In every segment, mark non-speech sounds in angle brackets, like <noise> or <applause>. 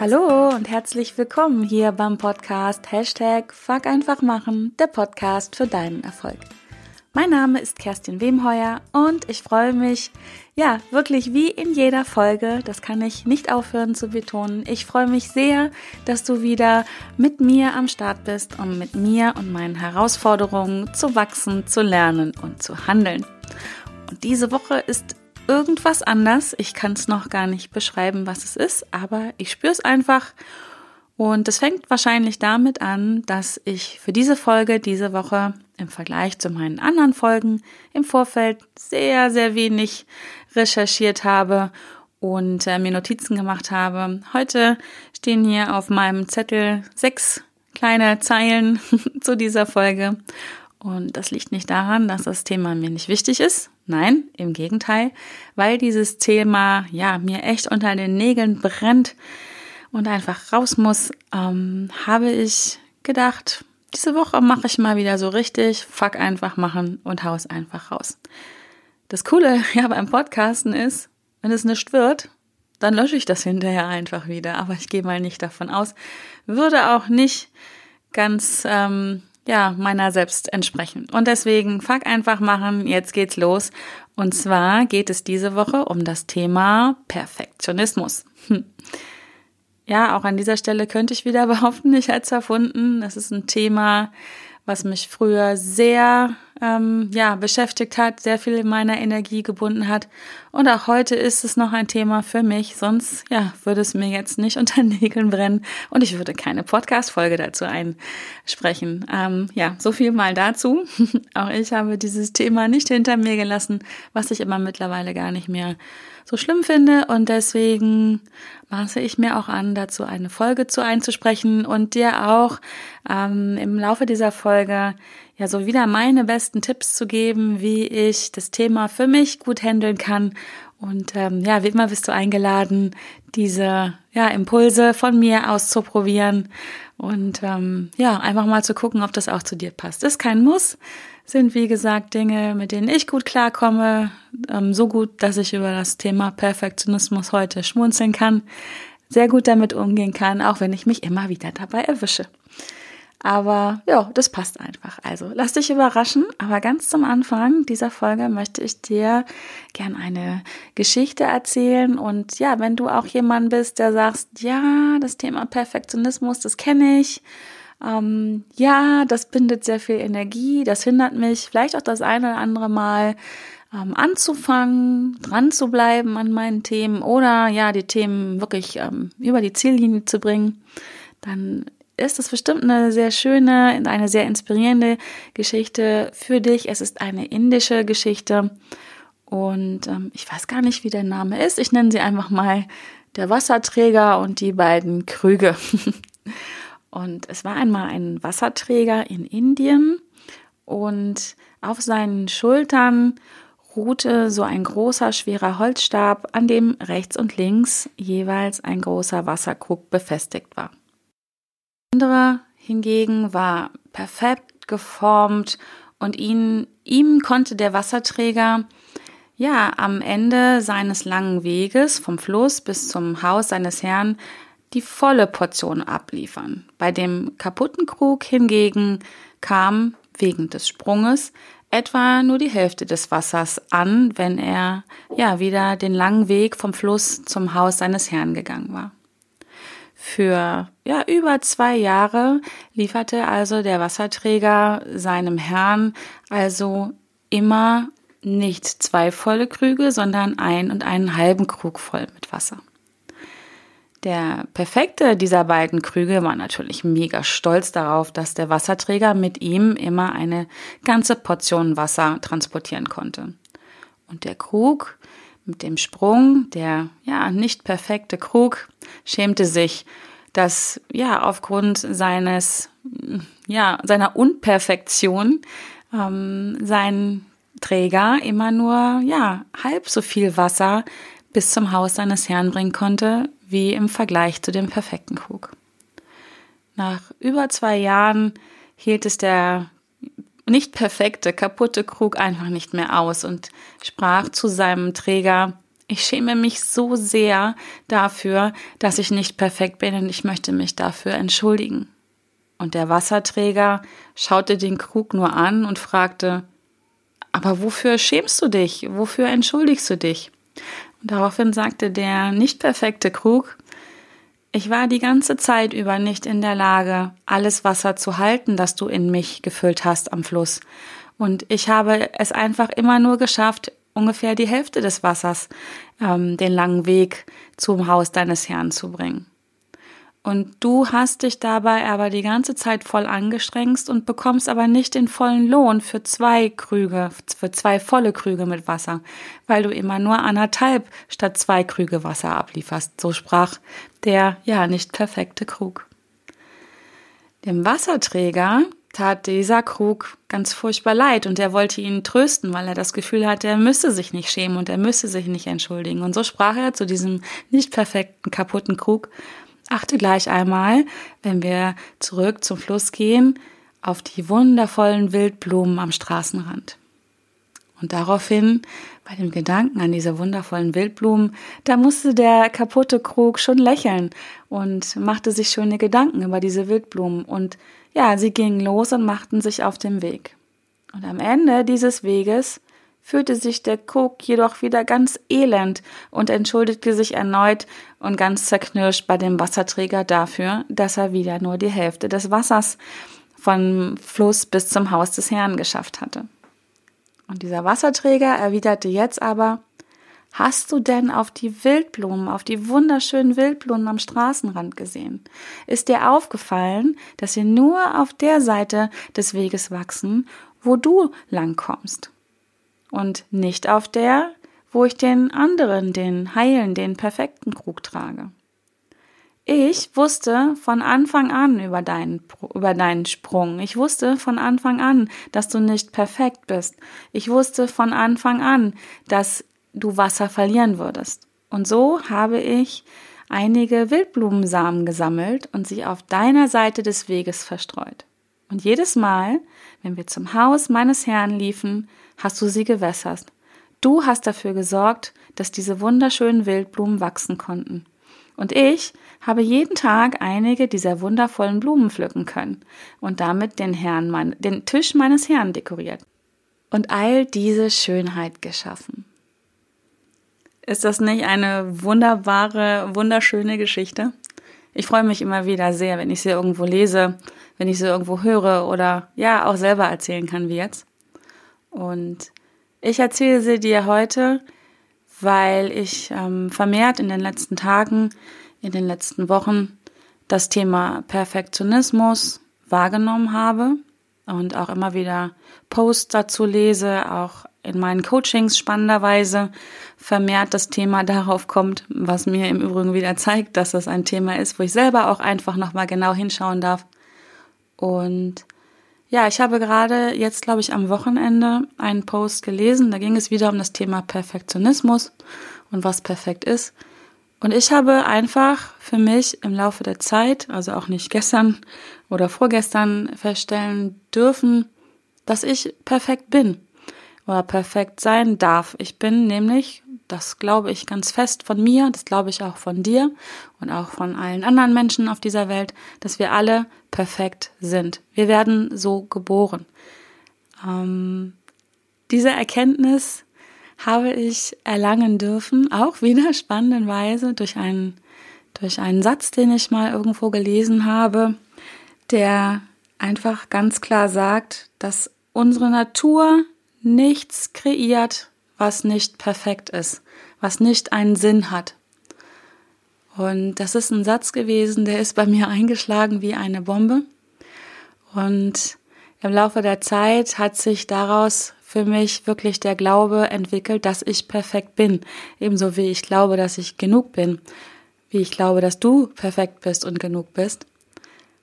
Hallo und herzlich willkommen hier beim Podcast Hashtag Fuck einfach machen, der Podcast für deinen Erfolg. Mein Name ist Kerstin Wemheuer und ich freue mich, ja, wirklich wie in jeder Folge, das kann ich nicht aufhören zu betonen, ich freue mich sehr, dass du wieder mit mir am Start bist, um mit mir und meinen Herausforderungen zu wachsen, zu lernen und zu handeln. Und diese Woche ist irgendwas anders. Ich kann es noch gar nicht beschreiben, was es ist, aber ich spüre es einfach. Und es fängt wahrscheinlich damit an, dass ich für diese Folge diese Woche im Vergleich zu meinen anderen Folgen im Vorfeld sehr, sehr wenig recherchiert habe und äh, mir Notizen gemacht habe. Heute stehen hier auf meinem Zettel sechs kleine Zeilen <laughs> zu dieser Folge. Und das liegt nicht daran, dass das Thema mir nicht wichtig ist. Nein, im Gegenteil, weil dieses Thema ja mir echt unter den Nägeln brennt und einfach raus muss, ähm, habe ich gedacht, diese Woche mache ich mal wieder so richtig, fuck einfach machen und haus einfach raus. Das Coole <laughs> ja beim Podcasten ist, wenn es nicht wird, dann lösche ich das hinterher einfach wieder. Aber ich gehe mal nicht davon aus, würde auch nicht ganz ähm, ja, meiner selbst entsprechen. Und deswegen fuck einfach machen, jetzt geht's los. Und zwar geht es diese Woche um das Thema Perfektionismus. Hm. Ja, auch an dieser Stelle könnte ich wieder <laughs> behaupten, ich hätte es erfunden. Das ist ein Thema, was mich früher sehr ähm, ja, beschäftigt hat, sehr viel in meiner Energie gebunden hat. Und auch heute ist es noch ein Thema für mich. Sonst ja, würde es mir jetzt nicht <laughs> unter Nägeln brennen und ich würde keine Podcast-Folge dazu einsprechen. Ähm, ja, so viel mal dazu. <laughs> auch ich habe dieses Thema nicht hinter mir gelassen, was ich immer mittlerweile gar nicht mehr so schlimm finde. Und deswegen maße ich mir auch an, dazu eine Folge zu einzusprechen und dir auch ähm, im Laufe dieser Folge ja so wieder meine besten Tipps zu geben, wie ich das Thema für mich gut handeln kann. Und ähm, ja, wie immer bist du eingeladen, diese ja, Impulse von mir auszuprobieren und ähm, ja, einfach mal zu gucken, ob das auch zu dir passt. Ist kein Muss, sind wie gesagt Dinge, mit denen ich gut klarkomme, ähm, so gut, dass ich über das Thema Perfektionismus heute schmunzeln kann, sehr gut damit umgehen kann, auch wenn ich mich immer wieder dabei erwische. Aber ja, das passt einfach. Also lass dich überraschen. Aber ganz zum Anfang dieser Folge möchte ich dir gern eine Geschichte erzählen. Und ja, wenn du auch jemand bist, der sagst, ja, das Thema Perfektionismus, das kenne ich. Ähm, ja, das bindet sehr viel Energie. Das hindert mich vielleicht auch das eine oder andere Mal ähm, anzufangen, dran zu bleiben an meinen Themen oder ja, die Themen wirklich ähm, über die Ziellinie zu bringen. Dann ist es bestimmt eine sehr schöne, eine sehr inspirierende Geschichte für dich. Es ist eine indische Geschichte und ähm, ich weiß gar nicht, wie der Name ist. Ich nenne sie einfach mal der Wasserträger und die beiden Krüge. <laughs> und es war einmal ein Wasserträger in Indien und auf seinen Schultern ruhte so ein großer, schwerer Holzstab, an dem rechts und links jeweils ein großer Wasserkrug befestigt war andere hingegen war perfekt geformt und ihn, ihm konnte der Wasserträger ja am Ende seines langen Weges vom Fluss bis zum Haus seines Herrn die volle Portion abliefern. Bei dem kaputten Krug hingegen kam wegen des Sprunges etwa nur die Hälfte des Wassers an, wenn er ja wieder den langen Weg vom Fluss zum Haus seines Herrn gegangen war. Für ja, über zwei Jahre lieferte also der Wasserträger seinem Herrn also immer nicht zwei volle Krüge, sondern ein und einen halben Krug voll mit Wasser. Der perfekte dieser beiden Krüge war natürlich mega stolz darauf, dass der Wasserträger mit ihm immer eine ganze Portion Wasser transportieren konnte. Und der Krug mit dem Sprung, der ja nicht perfekte Krug, schämte sich, dass ja aufgrund seines ja seiner Unperfektion ähm, sein Träger immer nur ja halb so viel Wasser bis zum Haus seines Herrn bringen konnte wie im Vergleich zu dem perfekten Krug. Nach über zwei Jahren hielt es der nicht perfekte, kaputte Krug einfach nicht mehr aus und sprach zu seinem Träger, Ich schäme mich so sehr dafür, dass ich nicht perfekt bin und ich möchte mich dafür entschuldigen. Und der Wasserträger schaute den Krug nur an und fragte, aber wofür schämst du dich? Wofür entschuldigst du dich? Und daraufhin sagte der nicht perfekte Krug, ich war die ganze Zeit über nicht in der Lage, alles Wasser zu halten, das du in mich gefüllt hast am Fluss. Und ich habe es einfach immer nur geschafft, ungefähr die Hälfte des Wassers ähm, den langen Weg zum Haus deines Herrn zu bringen. Und du hast dich dabei aber die ganze Zeit voll angestrengt und bekommst aber nicht den vollen Lohn für zwei Krüge, für zwei volle Krüge mit Wasser, weil du immer nur anderthalb statt zwei Krüge Wasser ablieferst. So sprach der ja nicht perfekte Krug. Dem Wasserträger tat dieser Krug ganz furchtbar leid und er wollte ihn trösten, weil er das Gefühl hatte, er müsse sich nicht schämen und er müsse sich nicht entschuldigen. Und so sprach er zu diesem nicht perfekten, kaputten Krug, Achte gleich einmal, wenn wir zurück zum Fluss gehen, auf die wundervollen Wildblumen am Straßenrand. Und daraufhin, bei dem Gedanken an diese wundervollen Wildblumen, da musste der kaputte Krug schon lächeln und machte sich schöne Gedanken über diese Wildblumen. Und ja, sie gingen los und machten sich auf den Weg. Und am Ende dieses Weges fühlte sich der Cook jedoch wieder ganz elend und entschuldigte sich erneut und ganz zerknirscht bei dem Wasserträger dafür, dass er wieder nur die Hälfte des Wassers vom Fluss bis zum Haus des Herrn geschafft hatte. Und dieser Wasserträger erwiderte jetzt aber, Hast du denn auf die Wildblumen, auf die wunderschönen Wildblumen am Straßenrand gesehen? Ist dir aufgefallen, dass sie nur auf der Seite des Weges wachsen, wo du langkommst? Und nicht auf der, wo ich den anderen, den heilen, den perfekten Krug trage. Ich wusste von Anfang an über deinen, über deinen Sprung. Ich wusste von Anfang an, dass du nicht perfekt bist. Ich wusste von Anfang an, dass du Wasser verlieren würdest. Und so habe ich einige Wildblumensamen gesammelt und sie auf deiner Seite des Weges verstreut. Und jedes Mal, wenn wir zum Haus meines Herrn liefen, hast du sie gewässert. Du hast dafür gesorgt, dass diese wunderschönen Wildblumen wachsen konnten. Und ich habe jeden Tag einige dieser wundervollen Blumen pflücken können und damit den, Herrn mein, den Tisch meines Herrn dekoriert und all diese Schönheit geschaffen. Ist das nicht eine wunderbare, wunderschöne Geschichte? Ich freue mich immer wieder sehr, wenn ich sie irgendwo lese, wenn ich sie irgendwo höre oder ja auch selber erzählen kann wie jetzt. Und ich erzähle sie dir heute, weil ich ähm, vermehrt in den letzten Tagen, in den letzten Wochen das Thema Perfektionismus wahrgenommen habe und auch immer wieder Posts dazu lese, auch in meinen Coachings spannenderweise vermehrt das Thema darauf kommt, was mir im Übrigen wieder zeigt, dass das ein Thema ist, wo ich selber auch einfach nochmal genau hinschauen darf. Und ja, ich habe gerade jetzt, glaube ich, am Wochenende einen Post gelesen. Da ging es wieder um das Thema Perfektionismus und was perfekt ist. Und ich habe einfach für mich im Laufe der Zeit, also auch nicht gestern oder vorgestern, feststellen dürfen, dass ich perfekt bin oder perfekt sein darf. Ich bin nämlich das glaube ich ganz fest von mir, das glaube ich auch von dir und auch von allen anderen Menschen auf dieser Welt, dass wir alle perfekt sind. Wir werden so geboren. Ähm, diese Erkenntnis habe ich erlangen dürfen, auch wieder spannenderweise durch einen, durch einen Satz, den ich mal irgendwo gelesen habe, der einfach ganz klar sagt, dass unsere Natur nichts kreiert, was nicht perfekt ist, was nicht einen Sinn hat. Und das ist ein Satz gewesen, der ist bei mir <laughs> eingeschlagen wie eine Bombe. Und im Laufe der Zeit hat sich daraus für mich wirklich der Glaube entwickelt, dass ich perfekt bin. Ebenso wie ich glaube, dass ich genug bin. Wie ich glaube, dass du perfekt bist und genug bist.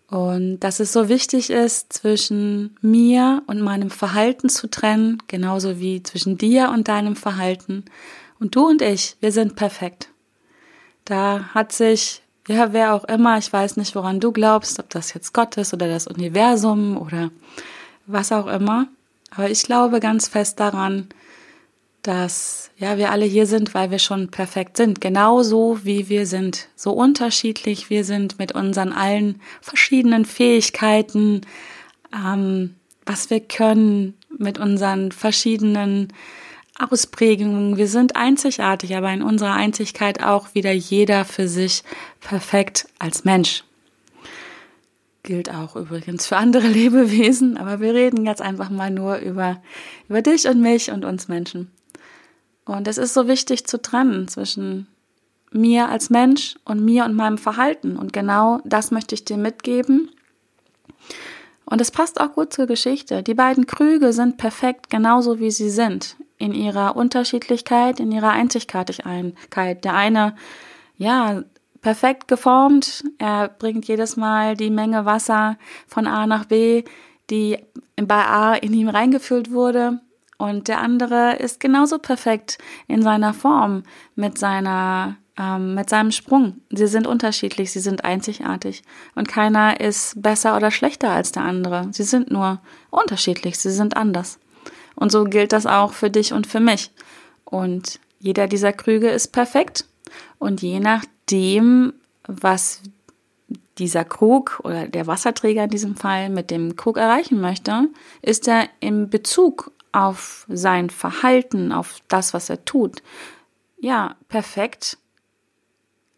Und dass es so wichtig ist, zwischen mir und meinem Verhalten zu trennen, genauso wie zwischen dir und deinem Verhalten. Und du und ich, wir sind perfekt. Da hat sich, ja, wer auch immer, ich weiß nicht, woran du glaubst, ob das jetzt Gott ist oder das Universum oder was auch immer. Aber ich glaube ganz fest daran, dass ja wir alle hier sind, weil wir schon perfekt sind, genauso wie wir sind, so unterschiedlich wir sind mit unseren allen verschiedenen Fähigkeiten, ähm, was wir können, mit unseren verschiedenen Ausprägungen. Wir sind einzigartig, aber in unserer Einzigkeit auch wieder jeder für sich perfekt als Mensch. Gilt auch übrigens für andere <laughs> Lebewesen, aber wir reden jetzt einfach mal nur über, über dich und mich und uns Menschen. Und es ist so wichtig zu trennen zwischen mir als Mensch und mir und meinem Verhalten. Und genau das möchte ich dir mitgeben. Und es passt auch gut zur Geschichte. Die beiden Krüge sind perfekt genauso wie sie sind. In ihrer Unterschiedlichkeit, in ihrer Einzigartigkeit. Der eine, ja, perfekt geformt. Er bringt jedes Mal die Menge Wasser von A nach B, die bei A in ihm reingefüllt wurde. Und der andere ist genauso perfekt in seiner Form, mit seiner, ähm, mit seinem Sprung. Sie sind unterschiedlich, sie sind einzigartig. Und keiner ist besser oder schlechter als der andere. Sie sind nur unterschiedlich, sie sind anders. Und so gilt das auch für dich und für mich. Und jeder dieser Krüge ist perfekt. Und je nachdem, was dieser Krug oder der Wasserträger in diesem Fall mit dem Krug erreichen möchte, ist er im Bezug auf sein Verhalten, auf das, was er tut, ja, perfekt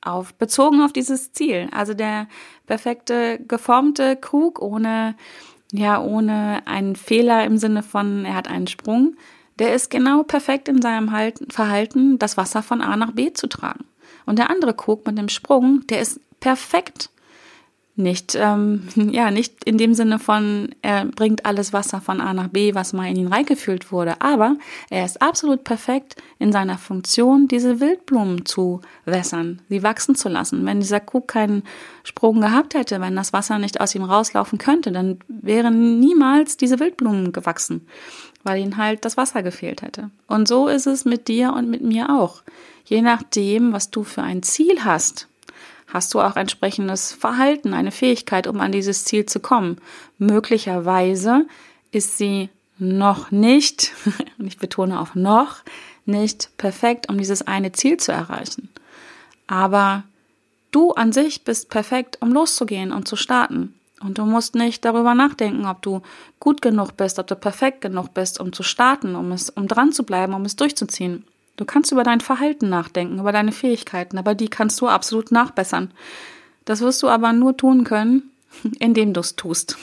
auf, bezogen auf dieses Ziel. Also der perfekte, geformte Krug ohne, ja, ohne einen Fehler im Sinne von, er hat einen Sprung, der ist genau perfekt in seinem Verhalten, das Wasser von A nach B zu tragen. Und der andere Krug mit dem Sprung, der ist perfekt nicht, ähm, <laughs> ja, nicht in dem Sinne von, er bringt alles Wasser von A nach B, was mal in ihn reingefüllt wurde, aber er ist absolut perfekt in seiner Funktion, diese Wildblumen zu wässern, sie wachsen zu lassen. Wenn dieser Krug keinen Sprung gehabt hätte, wenn das Wasser nicht aus ihm rauslaufen könnte, dann wären niemals diese Wildblumen gewachsen, weil ihnen halt das Wasser gefehlt hätte. Und so ist es mit dir und mit mir auch. Je nachdem, was du für ein Ziel hast, hast du auch entsprechendes Verhalten, eine Fähigkeit, um an dieses Ziel zu kommen. Möglicherweise ist sie noch nicht, <laughs> und ich betone auch noch, nicht perfekt, um dieses eine Ziel zu erreichen. Aber du an sich bist perfekt, um loszugehen und zu starten. Und du musst nicht darüber nachdenken, ob du gut genug bist, ob du perfekt genug bist, um zu starten, um es, um dran zu bleiben, um es durchzuziehen. Du kannst über dein Verhalten nachdenken, über deine Fähigkeiten, aber die kannst du absolut nachbessern. Das wirst du aber nur tun können, <laughs> indem du es tust.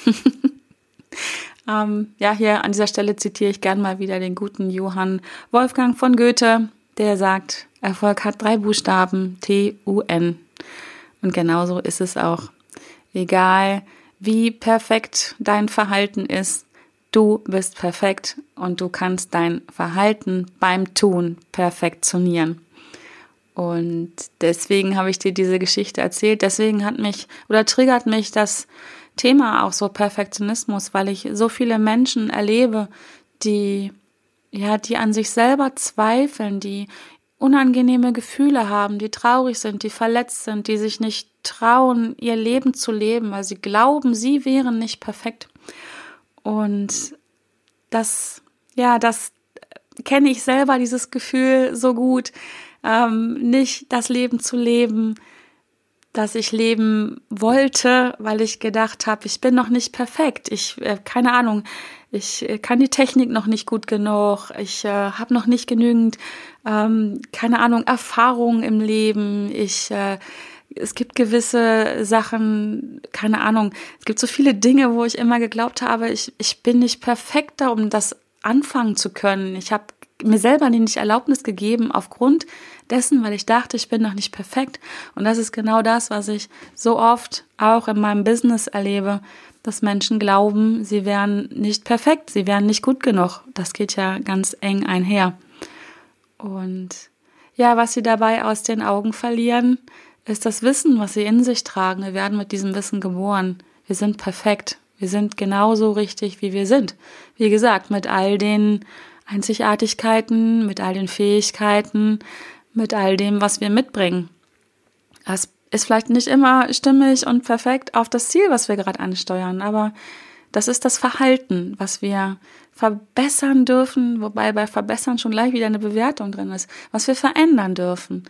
<laughs> ähm, ja, hier an dieser Stelle zitiere ich gern mal wieder den guten Johann Wolfgang von Goethe, der sagt, Erfolg hat drei Buchstaben, T-U-N. Und genauso ist es auch. Egal, wie perfekt dein Verhalten ist, Du bist perfekt und du kannst dein Verhalten beim Tun perfektionieren. Und deswegen habe ich dir diese Geschichte erzählt. Deswegen hat mich oder triggert mich das Thema auch so Perfektionismus, weil ich so viele Menschen erlebe, die ja, die an sich selber zweifeln, die unangenehme Gefühle haben, die traurig sind, die verletzt sind, die sich nicht trauen, ihr Leben zu leben, weil sie glauben, sie wären nicht perfekt. Und das, ja, das kenne ich selber, dieses Gefühl so gut, ähm, nicht das Leben zu leben, das ich leben wollte, weil ich gedacht habe, ich bin noch nicht perfekt. Ich, äh, keine Ahnung, ich äh, kann die Technik noch nicht gut genug. Ich äh, habe noch nicht genügend, ähm, keine Ahnung, Erfahrung im Leben. Ich äh, es gibt gewisse Sachen, keine Ahnung, es gibt so viele Dinge, wo ich immer geglaubt habe, ich, ich bin nicht perfekter, um das anfangen zu können. Ich habe mir selber nicht Erlaubnis gegeben aufgrund dessen, weil ich dachte, ich bin noch nicht perfekt. Und das ist genau das, was ich so oft auch in meinem Business erlebe, dass Menschen glauben, sie wären nicht perfekt, sie wären nicht gut genug. Das geht ja ganz eng einher. Und ja, was sie dabei aus den Augen verlieren, ist das Wissen, was sie in sich tragen. Wir werden mit diesem Wissen geboren. Wir sind perfekt. Wir sind genauso richtig, wie wir sind. Wie gesagt, mit all den Einzigartigkeiten, mit all den Fähigkeiten, mit all dem, was wir mitbringen. Das ist vielleicht nicht immer stimmig und perfekt auf das Ziel, was wir gerade ansteuern, aber Das ist das Verhalten, was wir verbessern dürfen, wobei bei verbessern schon gleich wieder eine Bewertung drin ist, was wir verändern dürfen,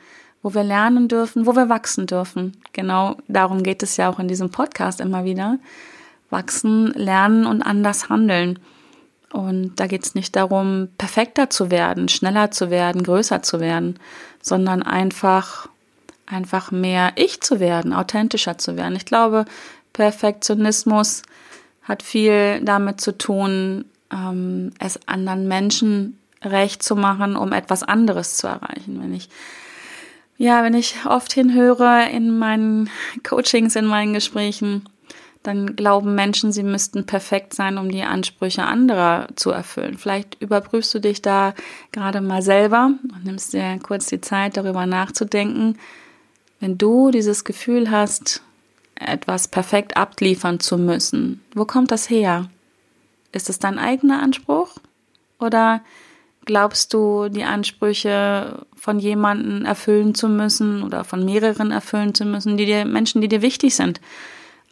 wo wir lernen dürfen, wo wir wachsen dürfen. Genau darum geht es ja auch in diesem Podcast immer wieder. Wachsen, lernen und anders handeln. Und da geht es nicht darum, perfekter zu werden, schneller zu werden, größer zu werden, sondern einfach, einfach mehr ich zu werden, authentischer zu werden. Ich glaube, Perfektionismus hat viel damit zu tun, ähm, es anderen Menschen recht zu machen, um etwas anderes zu erreichen. Wenn ich ja, wenn ich oft hinhöre in meinen Coachings, in meinen Gesprächen, dann glauben Menschen, sie müssten perfekt sein, um die Ansprüche anderer zu erfüllen. Vielleicht überprüfst du dich da gerade mal selber und nimmst dir kurz die Zeit, darüber nachzudenken. Wenn du dieses Gefühl hast, etwas perfekt abliefern zu müssen, wo kommt das her? Ist es dein eigener Anspruch? Oder glaubst du, die Ansprüche von jemandem erfüllen zu müssen oder von mehreren erfüllen zu müssen, die dir, Menschen, die dir wichtig sind?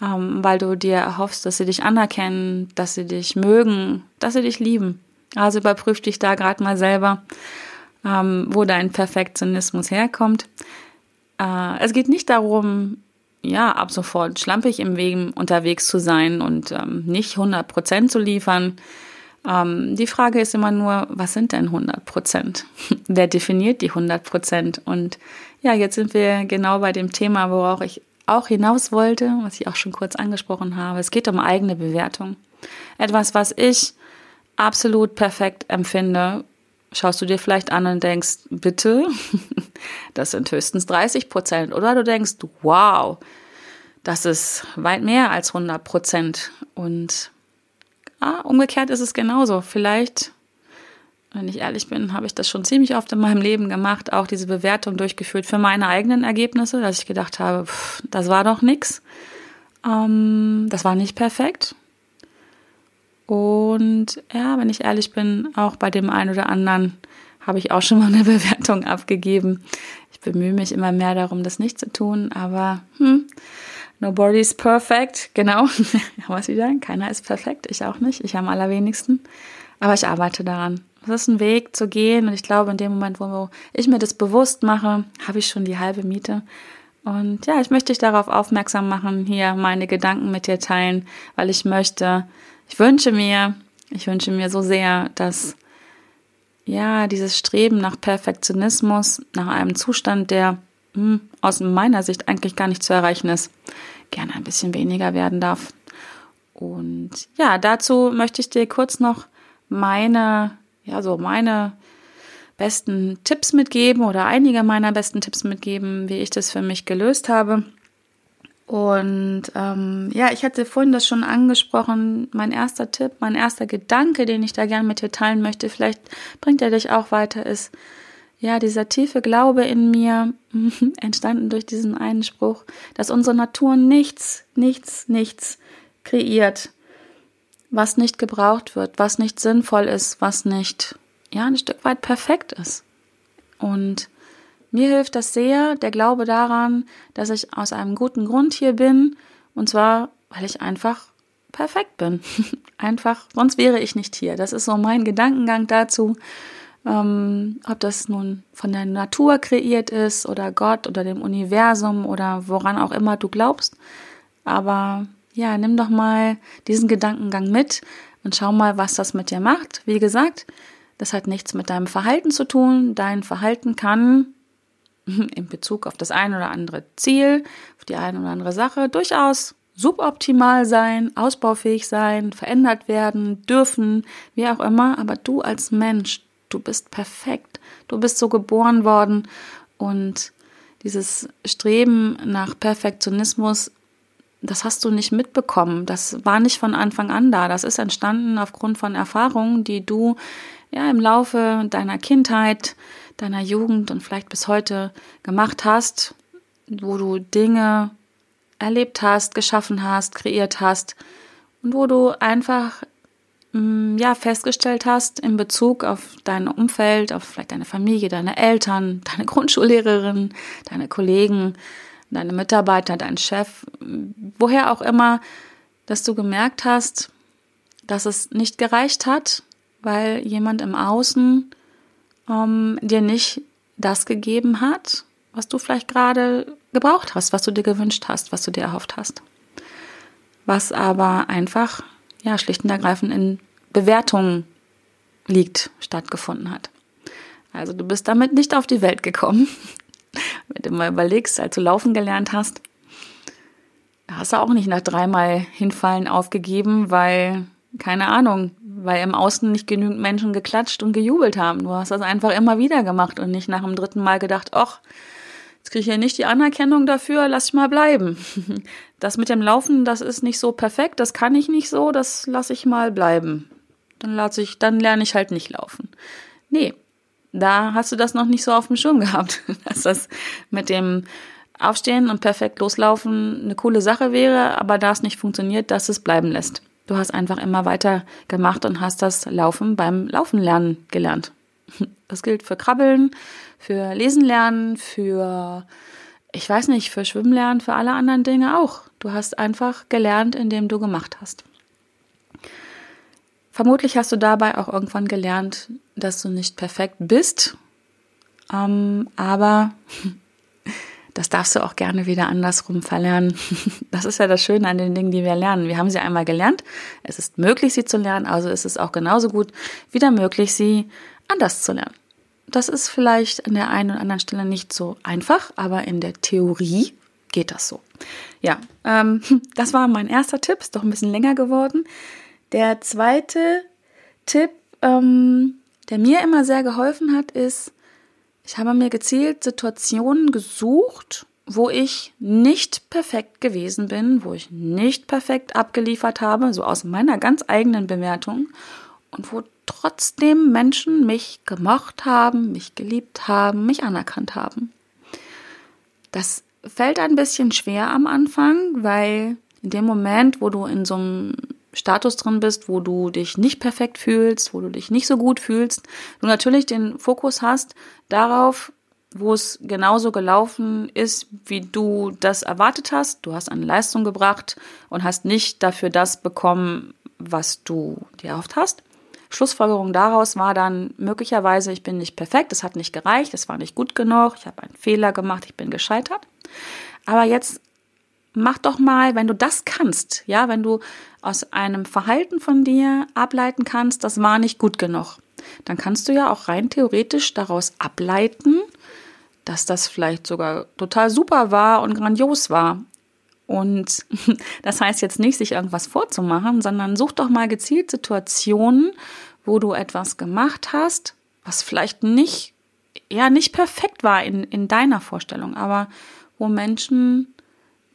ähm, weil du dir erhoffst, dass sie dich anerkennen, dass sie dich mögen, dass sie dich lieben. Also überprüf dich da gerade mal selber, ähm, wo dein Perfektionismus herkommt. Äh, es geht nicht darum, ja, ab sofort schlampig im Weg unterwegs zu sein und ähm, nicht 100 Prozent zu liefern. Ähm, die Frage ist immer nur, was sind denn 100 Prozent? <laughs> Wer definiert die 100 Prozent? Und ja, jetzt sind wir genau bei dem Thema, worauf ich auch hinaus wollte, was ich auch schon kurz angesprochen habe. Es geht um eigene Bewertung. Etwas, was ich absolut perfekt empfinde, schaust du dir vielleicht an und denkst, bitte, <laughs> das sind höchstens 30 Prozent. Oder du denkst, wow, das ist weit mehr als 100 Prozent. Und ah, umgekehrt ist es genauso. Vielleicht wenn ich ehrlich bin, habe ich das schon ziemlich oft in meinem Leben gemacht, auch diese Bewertung durchgeführt für meine eigenen Ergebnisse, dass ich gedacht habe, pff, das war doch nix. Ähm, das war nicht perfekt. Und ja, wenn ich ehrlich bin, auch bei dem einen oder anderen habe ich auch schon mal eine <laughs> Bewertung abgegeben. Ich bemühe mich immer mehr darum, das nicht zu tun, aber hm, nobody's perfect, genau. <laughs> Was wieder? Keiner ist perfekt, ich auch nicht, ich am allerwenigsten. Aber ich arbeite daran. Das ist ein Weg zu gehen und ich glaube, in dem Moment, wo ich mir das bewusst mache, habe ich schon die halbe Miete. Und ja, ich möchte dich darauf aufmerksam machen, hier meine Gedanken mit dir teilen, weil ich möchte, ich wünsche mir, ich wünsche mir so sehr, dass ja, dieses Streben nach Perfektionismus, nach einem Zustand, der aus meiner Sicht eigentlich gar nicht zu erreichen ist, gerne ein bisschen weniger werden darf. Und ja, dazu möchte ich dir kurz noch meine ja, so meine besten Tipps mitgeben oder einige meiner besten Tipps mitgeben, wie ich das für mich gelöst habe. Und ähm, ja, ich hatte vorhin das schon angesprochen. Mein erster Tipp, mein erster Gedanke, den ich da gerne mit dir teilen möchte, vielleicht bringt er dich auch weiter, ist ja dieser tiefe Glaube in mir, <laughs> entstanden durch diesen einen Spruch, dass unsere Natur nichts, nichts, nichts kreiert, was nicht gebraucht wird, was nicht sinnvoll ist, was nicht, ja, ein Stück weit perfekt ist. Und mir hilft das sehr, der Glaube daran, dass ich aus einem guten Grund hier bin, und zwar, weil ich einfach perfekt bin. <laughs> einfach, sonst wäre ich nicht hier. Das ist so mein Gedankengang dazu. Ähm, ob das nun von der Natur kreiert ist oder Gott oder dem Universum oder woran auch immer du glaubst. Aber ja, nimm doch mal diesen Gedankengang mit und schau mal, was das mit dir macht. Wie gesagt, das hat nichts mit deinem Verhalten zu tun. Dein Verhalten kann <laughs> in Bezug auf das ein oder andere Ziel, auf die eine oder andere Sache durchaus suboptimal sein, ausbaufähig sein, verändert werden, dürfen, wie auch immer. Aber du als Mensch, du bist perfekt. Du bist so geboren worden und dieses Streben nach Perfektionismus das hast du nicht mitbekommen. Das war nicht von Anfang an da. Das ist entstanden aufgrund von Erfahrungen, die du ja im Laufe deiner Kindheit, deiner Jugend und vielleicht bis heute gemacht hast, wo du Dinge erlebt hast, geschaffen hast, kreiert hast und wo du einfach ja festgestellt hast in Bezug auf dein Umfeld, auf vielleicht deine Familie, deine Eltern, <laughs> deine Grundschullehrerin, deine Kollegen, deine Mitarbeiter, dein Chef, woher auch immer, dass du gemerkt hast, dass es nicht gereicht hat, weil jemand im Außen ähm, dir nicht das gegeben hat, was du vielleicht gerade gebraucht hast, was du dir gewünscht hast, was du dir erhofft hast. Was aber einfach, ja, schlicht und ergreifend in Bewertungen liegt, stattgefunden hat. Also du bist damit nicht auf die Welt gekommen. <laughs> Wenn du mal überlegst, als du laufen gelernt hast, hast du auch nicht nach dreimal hinfallen aufgegeben, weil, keine Ahnung, weil im Außen nicht genügend Menschen geklatscht und gejubelt haben. Du hast das einfach immer wieder gemacht und nicht nach dem dritten Mal gedacht, ach, jetzt kriege ich ja nicht die Anerkennung dafür, lass ich mal bleiben. <laughs> Das mit dem Laufen, das ist nicht so perfekt, das kann ich nicht so, das lasse ich mal bleiben. Dann ich, dann lerne ich halt nicht laufen. Nee, da hast du das noch nicht so auf dem Schirm <laughs> gehabt, dass das mit dem Aufstehen und perfekt loslaufen eine coole Sache wäre, aber da es nicht funktioniert, dass es bleiben lässt. Du hast einfach immer weiter gemacht und hast das Laufen beim Laufen lernen gelernt. <laughs> Das gilt für Krabbeln, für Lesen lernen, für, ich weiß nicht, für Schwimmen lernen, für alle anderen Dinge auch. Du hast einfach gelernt, indem du gemacht hast. Vermutlich hast du dabei auch irgendwann gelernt, dass du nicht perfekt bist, ähm, aber <laughs> das darfst du auch gerne wieder andersrum verlernen. <laughs> Das ist ja das Schöne an den Dingen, die wir lernen. Wir haben sie einmal gelernt. Es ist möglich, sie zu lernen. Also ist es auch genauso gut wieder möglich, sie anders zu lernen. Das ist vielleicht an der einen oder anderen Stelle nicht so einfach, aber in der Theorie geht das so. Ja, ähm, <laughs> das war mein erster Tipp. Ist doch ein bisschen länger geworden. Der zweite Tipp, ähm, der mir immer sehr geholfen hat, ist, ich habe mir gezielt Situationen gesucht, wo ich nicht perfekt gewesen bin, wo ich nicht perfekt abgeliefert habe, so aus meiner ganz eigenen Bewertung und wo trotzdem Menschen mich gemocht haben, mich geliebt haben, mich anerkannt haben. Das fällt ein bisschen schwer am Anfang, weil in dem Moment, wo du in so einem Status drin bist, wo du dich nicht perfekt fühlst, wo du dich nicht so gut fühlst, du natürlich den Fokus hast darauf, wo es genauso gelaufen ist, wie du das erwartet hast. Du hast eine Leistung gebracht und hast nicht dafür das bekommen, was du dir erhofft hast. Schlussfolgerung daraus war dann möglicherweise, ich bin nicht perfekt, es hat nicht gereicht, es war nicht gut genug, ich habe einen Fehler gemacht, ich bin gescheitert. Aber jetzt mach doch mal, wenn du das kannst, ja, wenn du aus einem Verhalten von dir ableiten kannst, das war nicht gut genug, dann kannst du ja auch rein theoretisch daraus ableiten, dass das vielleicht sogar total super war und grandios war. Und <laughs> das heißt jetzt nicht, sich irgendwas vorzumachen, sondern such doch mal gezielt Situationen, wo du etwas gemacht hast, was vielleicht nicht, ja, nicht perfekt war in, in deiner Vorstellung, aber wo Menschen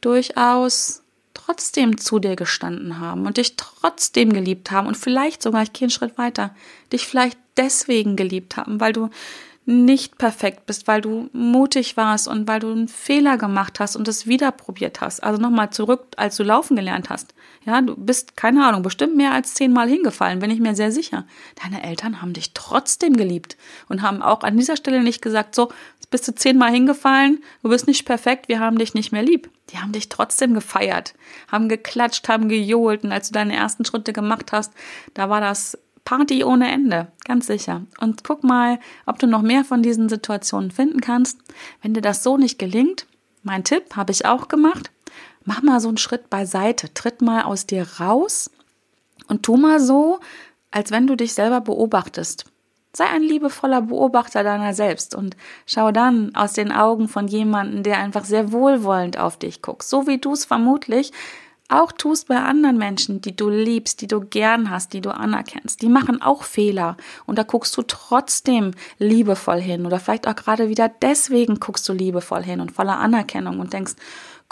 durchaus trotzdem zu dir gestanden haben und dich trotzdem geliebt haben und vielleicht sogar, ich gehe einen Schritt weiter, dich vielleicht deswegen geliebt haben, weil du nicht perfekt bist, weil du mutig warst und weil du einen Fehler gemacht hast und es wieder probiert hast. Also nochmal zurück, als du laufen gelernt hast. Ja, du bist, keine Ahnung, bestimmt mehr als zehnmal hingefallen, bin ich mir sehr sicher. Deine Eltern haben dich trotzdem geliebt und haben auch an dieser Stelle nicht gesagt, so, jetzt bist du zehnmal hingefallen, du bist nicht perfekt, wir haben dich nicht mehr lieb. Die haben dich trotzdem gefeiert, haben geklatscht, haben gejohlt und als du deine ersten Schritte gemacht hast, da war das Party ohne Ende, ganz sicher. Und guck mal, ob du noch mehr von diesen Situationen finden kannst. Wenn dir das so nicht gelingt, mein Tipp habe ich auch gemacht, mach mal so einen Schritt beiseite, tritt mal aus dir raus und tu mal so, als wenn du dich selber beobachtest. Sei ein liebevoller Beobachter deiner selbst und schau dann aus den Augen von jemandem, der einfach sehr wohlwollend auf dich guckt, so wie du es vermutlich auch tust bei anderen Menschen, die du liebst, die du gern hast, die du anerkennst. Die machen auch Fehler und da guckst du trotzdem liebevoll hin oder vielleicht auch gerade wieder deswegen guckst du liebevoll hin und voller Anerkennung und denkst,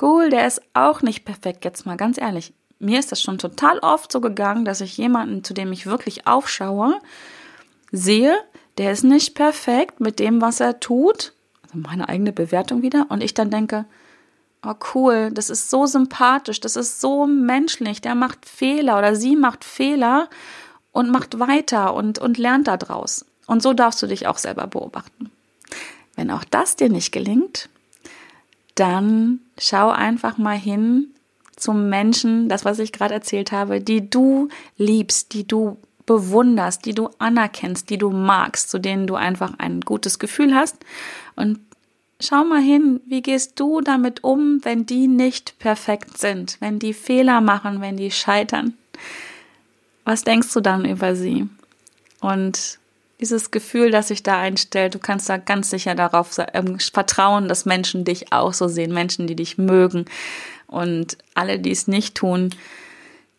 cool, der ist auch nicht perfekt, jetzt mal ganz ehrlich. Mir ist das schon total oft so gegangen, dass ich jemanden, zu dem ich wirklich aufschaue, sehe, der ist nicht perfekt mit dem, was er tut, also meine eigene Bewertung wieder, und ich dann denke, oh cool, das ist so sympathisch, das ist so menschlich, der macht Fehler oder sie macht Fehler und macht weiter und, und lernt daraus. Und so darfst du dich auch selber beobachten. Wenn auch das dir nicht gelingt, dann schau einfach mal hin, zu Menschen, das, was ich gerade erzählt habe, die du liebst, die du bewunderst, die du anerkennst, die du magst, zu denen du einfach ein gutes Gefühl hast. Und schau mal hin, wie gehst du damit um, wenn die nicht perfekt sind, wenn die Fehler machen, wenn die scheitern? Was denkst du dann über sie? Und dieses Gefühl, das sich da einstellt, du kannst da ganz sicher darauf ähm, vertrauen, dass Menschen dich auch so sehen, Menschen, die dich mögen. Und alle, die es nicht tun,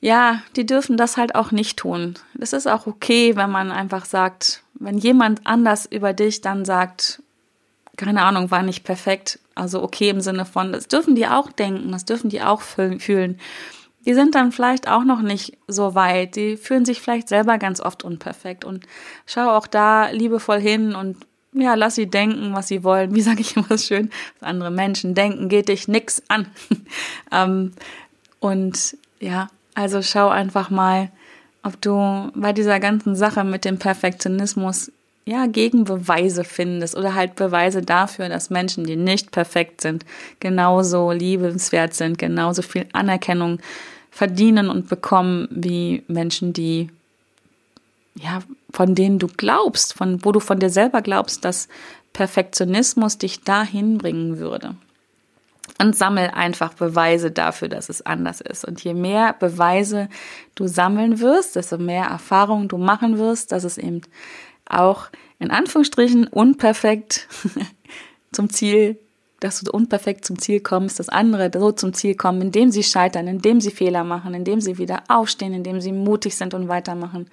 ja, die dürfen das halt auch nicht tun. Es ist auch okay, wenn man einfach sagt, wenn jemand anders über dich dann sagt, keine Ahnung, war nicht perfekt, also okay im Sinne von, das dürfen die auch denken, das dürfen die auch fühlen. Die sind dann vielleicht auch noch nicht so weit, die fühlen sich vielleicht selber ganz oft unperfekt und schau auch da liebevoll hin und ja, lass sie denken, was sie wollen. Wie <laughs> sage ich immer schön, was andere Menschen denken, geht dich nix an. <laughs> ähm, und ja, also schau einfach mal, ob du bei dieser ganzen Sache mit dem Perfektionismus ja Gegenbeweise findest oder halt Beweise dafür, dass Menschen, die nicht perfekt sind, genauso liebenswert sind, genauso viel Anerkennung verdienen und bekommen wie Menschen, die ja, von denen du glaubst, von wo du von dir selber glaubst, dass Perfektionismus dich dahin bringen würde und sammel einfach Beweise dafür, dass es anders ist. Und je mehr Beweise du sammeln wirst, desto mehr Erfahrungen du machen wirst, dass es eben auch in Anführungsstrichen unperfekt <laughs> zum Ziel, dass du unperfekt zum Ziel kommst, dass andere so zum Ziel kommen, indem sie scheitern, indem sie Fehler machen, indem sie wieder aufstehen, indem sie mutig sind und weitermachen.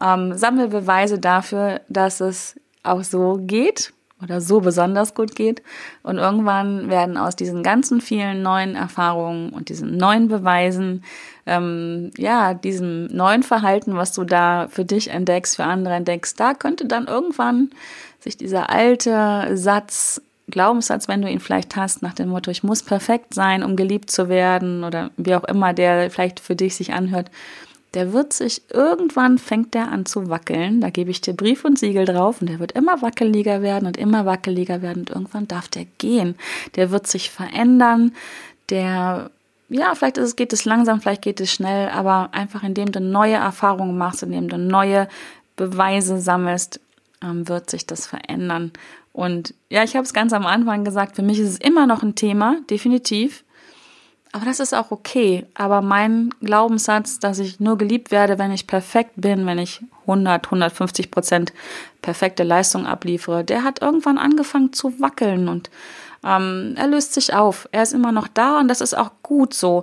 Ähm, sammel Beweise dafür, dass es auch so geht oder so besonders gut geht. Und irgendwann werden aus diesen ganzen vielen neuen Erfahrungen und diesen neuen Beweisen, ähm, ja, diesem neuen Verhalten, was du da für dich entdeckst, für andere entdeckst, da könnte dann irgendwann sich dieser alte Satz, Glaubenssatz, wenn du ihn vielleicht hast, nach dem Motto, ich muss perfekt sein, um geliebt zu werden oder wie auch immer der vielleicht für dich sich anhört, der wird sich irgendwann fängt der an zu wackeln. Da gebe ich dir Brief und Siegel drauf und der wird immer wackeliger werden und immer wackeliger werden und irgendwann darf der gehen. Der wird sich verändern. Der ja, vielleicht es, geht es langsam, vielleicht geht es schnell, aber einfach indem du neue Erfahrungen machst, indem du neue Beweise sammelst, ähm, wird sich das verändern. Und ja, ich habe es ganz am Anfang gesagt, für mich ist es immer noch ein Thema, definitiv. Aber das ist auch okay. Aber mein Glaubenssatz, dass ich nur geliebt werde, wenn ich perfekt bin, wenn ich 100, 150 Prozent perfekte Leistung abliefere, der hat irgendwann angefangen zu wackeln und ähm, er löst sich auf. Er ist immer noch da und das ist auch gut so,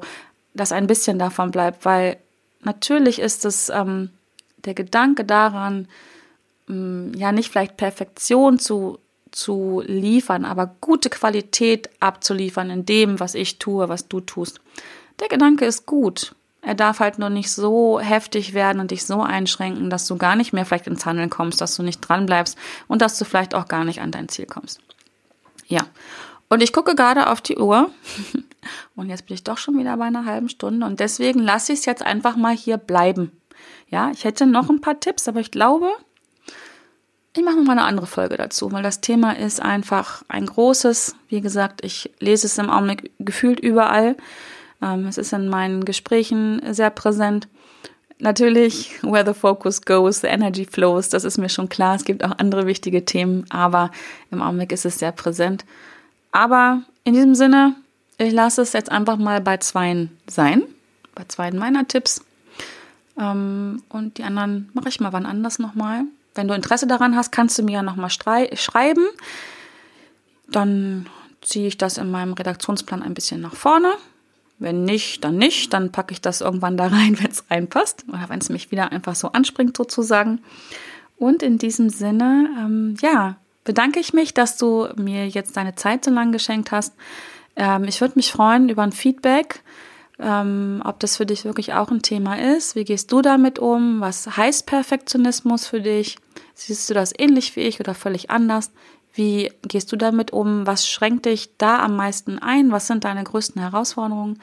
dass ein bisschen davon bleibt, weil natürlich ist es ähm, der Gedanke daran, ähm, ja nicht vielleicht Perfektion zu zu liefern, aber gute Qualität abzuliefern in dem, was ich tue, was du tust. Der Gedanke ist gut. Er darf halt nur nicht so heftig werden und dich so einschränken, dass du gar nicht mehr vielleicht ins Handeln kommst, dass du nicht dran bleibst und dass du vielleicht auch gar nicht an dein Ziel kommst. Ja. Und ich gucke gerade auf die Uhr <laughs> und jetzt bin ich doch schon wieder bei einer halben Stunde und deswegen lasse ich es jetzt einfach mal hier bleiben. Ja, ich hätte noch ein paar Tipps, aber ich glaube, ich mache noch mal eine andere Folge dazu, weil das Thema ist einfach ein großes. Wie gesagt, ich lese es im Augenblick gefühlt überall. Ähm, es ist in meinen Gesprächen sehr präsent. Natürlich, where the focus goes, the energy flows, das ist mir schon klar. Es gibt auch andere wichtige Themen, aber im Augenblick ist es sehr präsent. Aber in diesem Sinne, ich lasse es jetzt einfach mal bei zweien sein, bei zweien meiner Tipps. Ähm, und die anderen mache ich mal wann anders nochmal. Wenn du Interesse daran hast, kannst du mir ja nochmal schreiben. Dann ziehe ich das in meinem Redaktionsplan ein bisschen nach vorne. Wenn nicht, dann nicht. Dann packe ich das irgendwann da rein, <laughs> wenn es reinpasst. Oder wenn es mich wieder einfach so anspringt sozusagen. Und in diesem Sinne, ähm, ja, bedanke ich mich, dass du mir jetzt deine Zeit so lang geschenkt hast. Ähm, ich würde mich freuen über ein Feedback ähm, ob das für dich wirklich auch ein Thema ist. Wie gehst du damit um? Was heißt Perfektionismus für dich? Siehst du das ähnlich wie ich oder völlig anders? Wie gehst du damit um? Was schränkt dich da am meisten ein? Was sind deine größten Herausforderungen?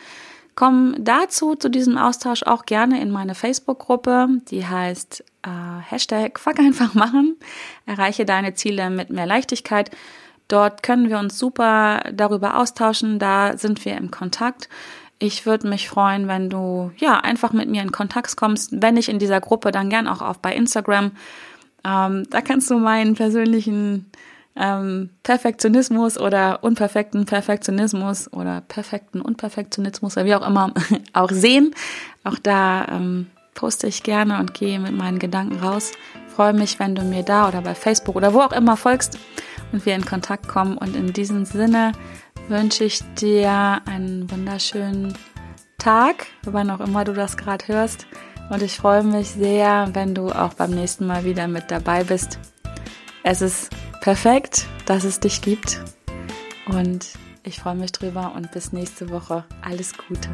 Komm dazu, zu diesem Austausch auch gerne in meine Facebook-Gruppe, die heißt äh, Hashtag Fuck einfach machen. Erreiche deine Ziele mit mehr Leichtigkeit. Dort können wir uns super darüber austauschen, da sind wir im Kontakt. ich würde mich freuen, wenn du ja einfach mit mir in Kontakt kommst. Wenn nicht in dieser Gruppe, dann gern auch auf bei Instagram. Ähm, da kannst du meinen persönlichen ähm, Perfektionismus oder unperfekten Perfektionismus oder perfekten Unperfektionismus oder wie auch immer <laughs> auch sehen. Auch da ähm, poste ich gerne und gehe mit meinen Gedanken raus. Freue mich, wenn du mir da oder bei Facebook oder wo auch immer folgst und wir in Kontakt kommen. Und in diesem Sinne wünsche ich dir einen wunderschönen Tag, wann auch immer du das gerade hörst. Und ich freue mich sehr, wenn du auch beim nächsten Mal wieder mit dabei bist. Es ist perfekt, dass es dich gibt. Und ich freue mich drüber und bis nächste Woche. Alles Gute.